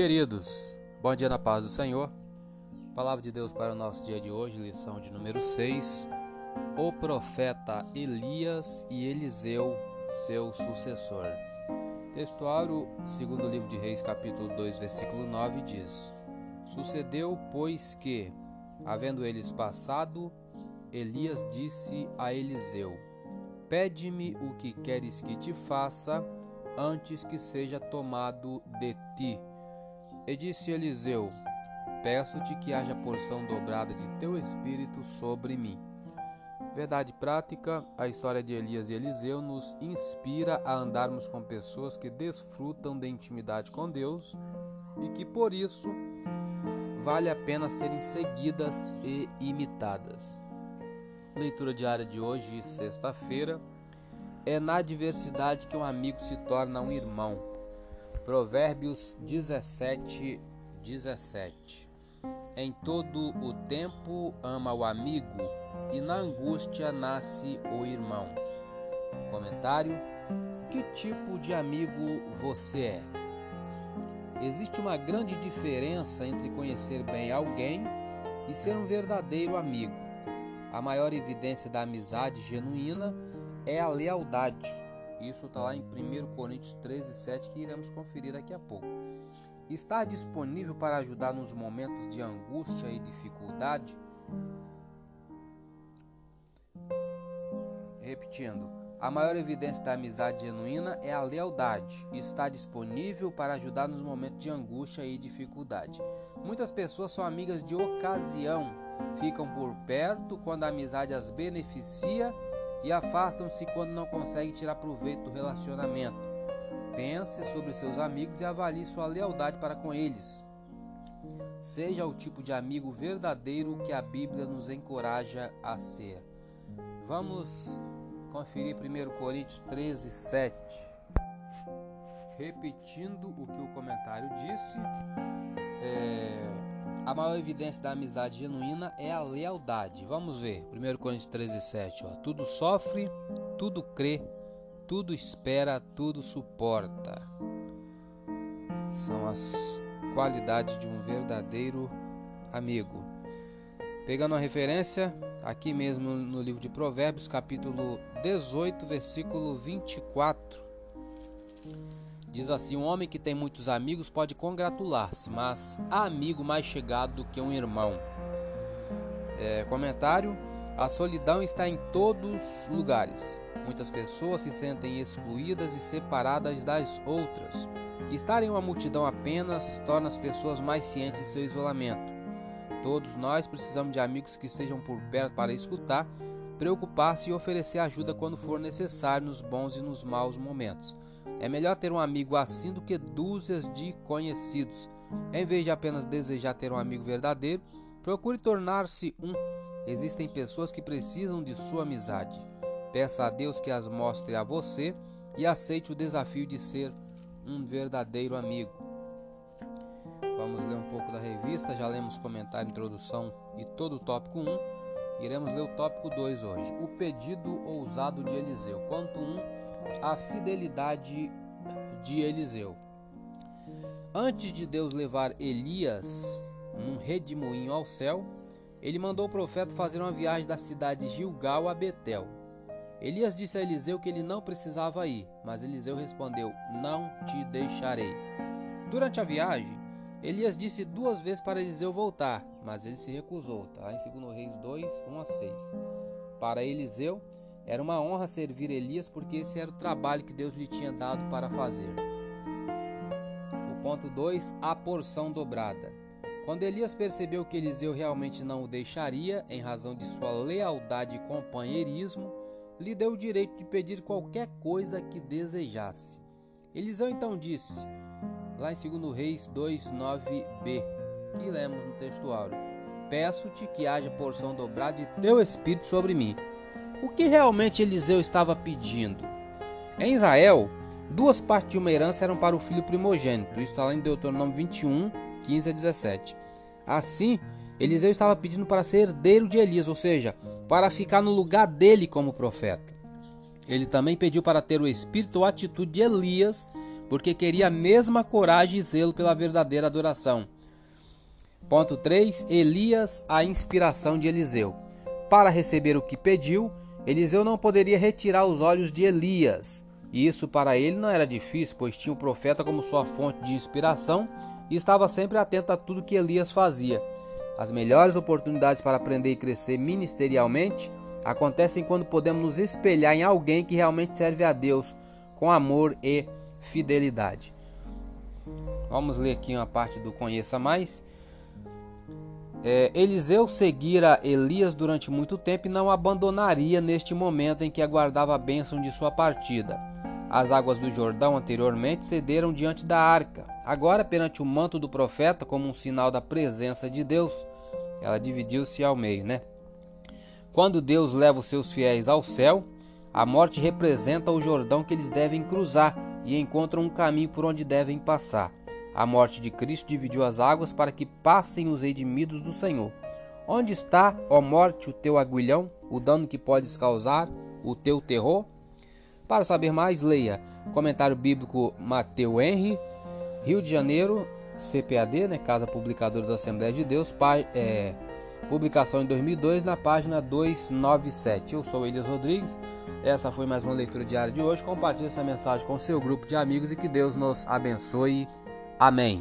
Queridos, bom dia na paz do Senhor. Palavra de Deus para o nosso dia de hoje, lição de número 6. O profeta Elias e Eliseu, seu sucessor. Textuário, segundo livro de Reis, capítulo 2, versículo 9, diz: Sucedeu, pois que, havendo eles passado, Elias disse a Eliseu: Pede-me o que queres que te faça, antes que seja tomado de ti. E disse Eliseu: Peço-te que haja porção dobrada de teu espírito sobre mim. Verdade prática, a história de Elias e Eliseu nos inspira a andarmos com pessoas que desfrutam de intimidade com Deus e que por isso vale a pena serem seguidas e imitadas. Leitura diária de hoje, sexta-feira, é na adversidade que um amigo se torna um irmão. Provérbios 17, 17. Em todo o tempo ama o amigo, e na angústia nasce o irmão. Comentário: Que tipo de amigo você é? Existe uma grande diferença entre conhecer bem alguém e ser um verdadeiro amigo. A maior evidência da amizade genuína é a lealdade. Isso está lá em 1 Coríntios 13, 7, que iremos conferir daqui a pouco. Estar disponível para ajudar nos momentos de angústia e dificuldade. Repetindo, a maior evidência da amizade genuína é a lealdade. Estar disponível para ajudar nos momentos de angústia e dificuldade. Muitas pessoas são amigas de ocasião, ficam por perto quando a amizade as beneficia e afastam-se quando não conseguem tirar proveito do relacionamento. Pense sobre seus amigos e avalie sua lealdade para com eles. Seja o tipo de amigo verdadeiro que a Bíblia nos encoraja a ser. Vamos conferir 1 Coríntios 13, 7. Repetindo o que o comentário disse, é, a maior evidência da amizade genuína é a lealdade. Vamos ver, 1 Coríntios 13, 7. Ó. Tudo sofre, tudo crê, tudo espera, tudo suporta. São as qualidades de um verdadeiro amigo. Pegando a referência, aqui mesmo no livro de Provérbios, capítulo 18, versículo 24. Diz assim: Um homem que tem muitos amigos pode congratular-se, mas há amigo mais chegado do que um irmão. É, comentário: A solidão está em todos os lugares. Muitas pessoas se sentem excluídas e separadas das outras. Estar em uma multidão apenas torna as pessoas mais cientes de seu isolamento. Todos nós precisamos de amigos que estejam por perto para escutar, preocupar-se e oferecer ajuda quando for necessário nos bons e nos maus momentos. É melhor ter um amigo assim do que dúzias de conhecidos. Em vez de apenas desejar ter um amigo verdadeiro, procure tornar-se um. Existem pessoas que precisam de sua amizade. Peça a Deus que as mostre a você e aceite o desafio de ser um verdadeiro amigo. Vamos ler um pouco da revista, já lemos comentário, introdução e todo o tópico 1. Iremos ler o tópico 2 hoje. O pedido ousado de Eliseu. Ponto 1. A fidelidade de Eliseu. Antes de Deus levar Elias num redemoinho ao céu, ele mandou o profeta fazer uma viagem da cidade de Gilgal a Betel. Elias disse a Eliseu que ele não precisava ir, mas Eliseu respondeu: Não te deixarei. Durante a viagem, Elias disse duas vezes para Eliseu voltar, mas ele se recusou. Lá em 2 Reis 2, 1 a 6. Para Eliseu, era uma honra servir Elias porque esse era o trabalho que Deus lhe tinha dado para fazer. O ponto 2, a porção dobrada. Quando Elias percebeu que Eliseu realmente não o deixaria, em razão de sua lealdade e companheirismo, lhe deu o direito de pedir qualquer coisa que desejasse. Eliseu então disse: lá em 2 Reis 2:9b, que lemos no texto áureo. Peço-te que haja porção dobrada de teu espírito sobre mim. O que realmente Eliseu estava pedindo? Em Israel, duas partes de uma herança eram para o filho primogênito. Isso está lá em Deuteronômio 21, 15 a 17. Assim, Eliseu estava pedindo para ser herdeiro de Elias, ou seja, para ficar no lugar dele como profeta. Ele também pediu para ter o espírito ou atitude de Elias porque queria a mesma coragem e zelo pela verdadeira adoração. Ponto 3. Elias, a inspiração de Eliseu. Para receber o que pediu, Eliseu não poderia retirar os olhos de Elias. E isso para ele não era difícil, pois tinha o profeta como sua fonte de inspiração e estava sempre atento a tudo que Elias fazia. As melhores oportunidades para aprender e crescer ministerialmente acontecem quando podemos nos espelhar em alguém que realmente serve a Deus com amor e fidelidade. Vamos ler aqui uma parte do Conheça Mais. É, Eliseu seguira Elias durante muito tempo e não abandonaria neste momento em que aguardava a bênção de sua partida. As águas do Jordão anteriormente cederam diante da arca. Agora, perante o manto do profeta, como um sinal da presença de Deus, ela dividiu-se ao meio, né? Quando Deus leva os seus fiéis ao céu, a morte representa o Jordão que eles devem cruzar e encontram um caminho por onde devem passar. A morte de Cristo dividiu as águas para que passem os redimidos do Senhor. Onde está, ó morte, o teu aguilhão, o dano que podes causar, o teu terror? Para saber mais, leia Comentário Bíblico Mateu Henry, Rio de Janeiro, CPAD, né, Casa Publicadora da Assembleia de Deus, pá, é, publicação em 2002, na página 297. Eu sou Elias Rodrigues, essa foi mais uma leitura diária de hoje. Compartilhe essa mensagem com seu grupo de amigos e que Deus nos abençoe. Amém.